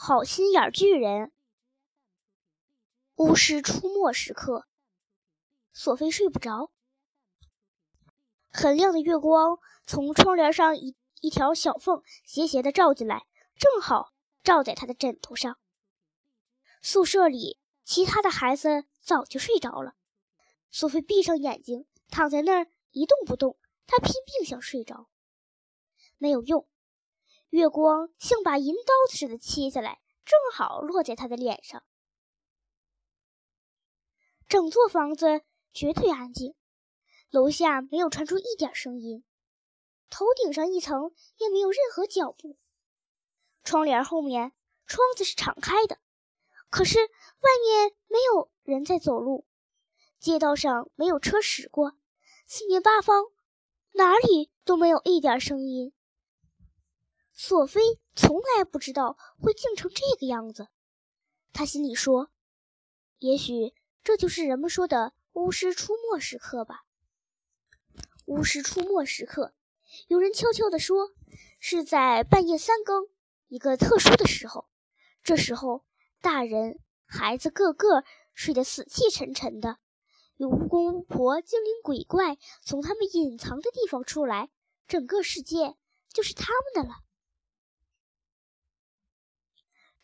好心眼巨人。巫师出没时刻，索菲睡不着。很亮的月光从窗帘上一一条小缝斜斜的照进来，正好照在他的枕头上。宿舍里其他的孩子早就睡着了，索菲闭上眼睛躺在那儿一动不动。她拼命想睡着，没有用。月光像把银刀子似的切下来，正好落在他的脸上。整座房子绝对安静，楼下没有传出一点声音，头顶上一层也没有任何脚步。窗帘后面窗子是敞开的，可是外面没有人在走路，街道上没有车驶过，四面八方哪里都没有一点声音。索菲从来不知道会静成这个样子，她心里说：“也许。”这就是人们说的巫师出没时刻吧？巫师出没时刻，有人悄悄地说，是在半夜三更，一个特殊的时候。这时候，大人、孩子个个睡得死气沉沉的，有巫公、巫婆、精灵、鬼怪从他们隐藏的地方出来，整个世界就是他们的了。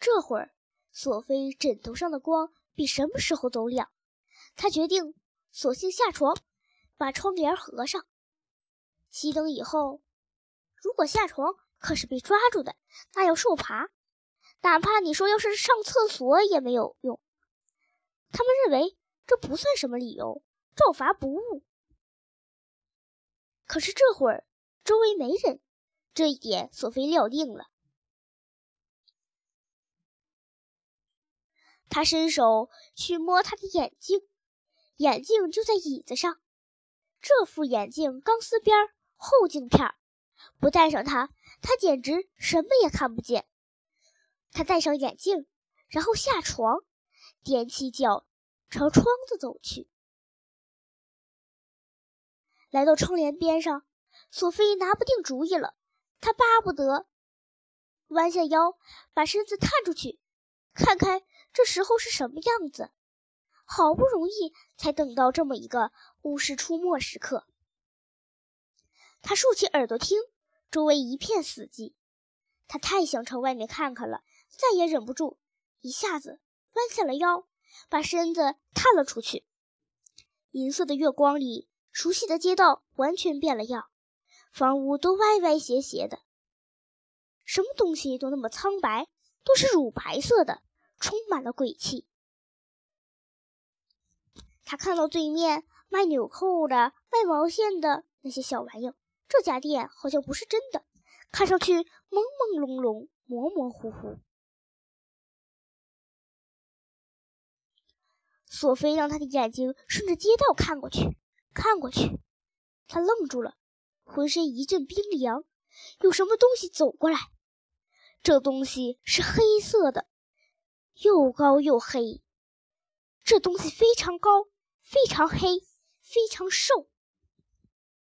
这会儿，索菲枕头上的光比什么时候都亮。他决定索性下床，把窗帘合上。熄灯以后，如果下床可是被抓住的，那要受罚。哪怕你说要是上厕所也没有用。他们认为这不算什么理由，照罚不误。可是这会儿周围没人，这一点索菲料定了。他伸手去摸他的眼睛。眼镜就在椅子上，这副眼镜钢丝边厚镜片不戴上它，他简直什么也看不见。他戴上眼镜，然后下床，踮起脚朝窗子走去。来到窗帘边上，索菲拿不定主意了，她巴不得弯下腰，把身子探出去，看看这时候是什么样子。好不容易才等到这么一个巫师出没时刻，他竖起耳朵听，周围一片死寂。他太想朝外面看看了，再也忍不住，一下子弯下了腰，把身子探了出去。银色的月光里，熟悉的街道完全变了样，房屋都歪歪斜斜的，什么东西都那么苍白，都是乳白色的，充满了鬼气。他看到对面卖纽扣的、卖毛线的那些小玩意儿，这家店好像不是真的，看上去朦朦胧胧、模模糊糊。索菲让他的眼睛顺着街道看过去，看过去，他愣住了，浑身一阵冰凉，有什么东西走过来。这东西是黑色的，又高又黑。这东西非常高。非常黑，非常瘦。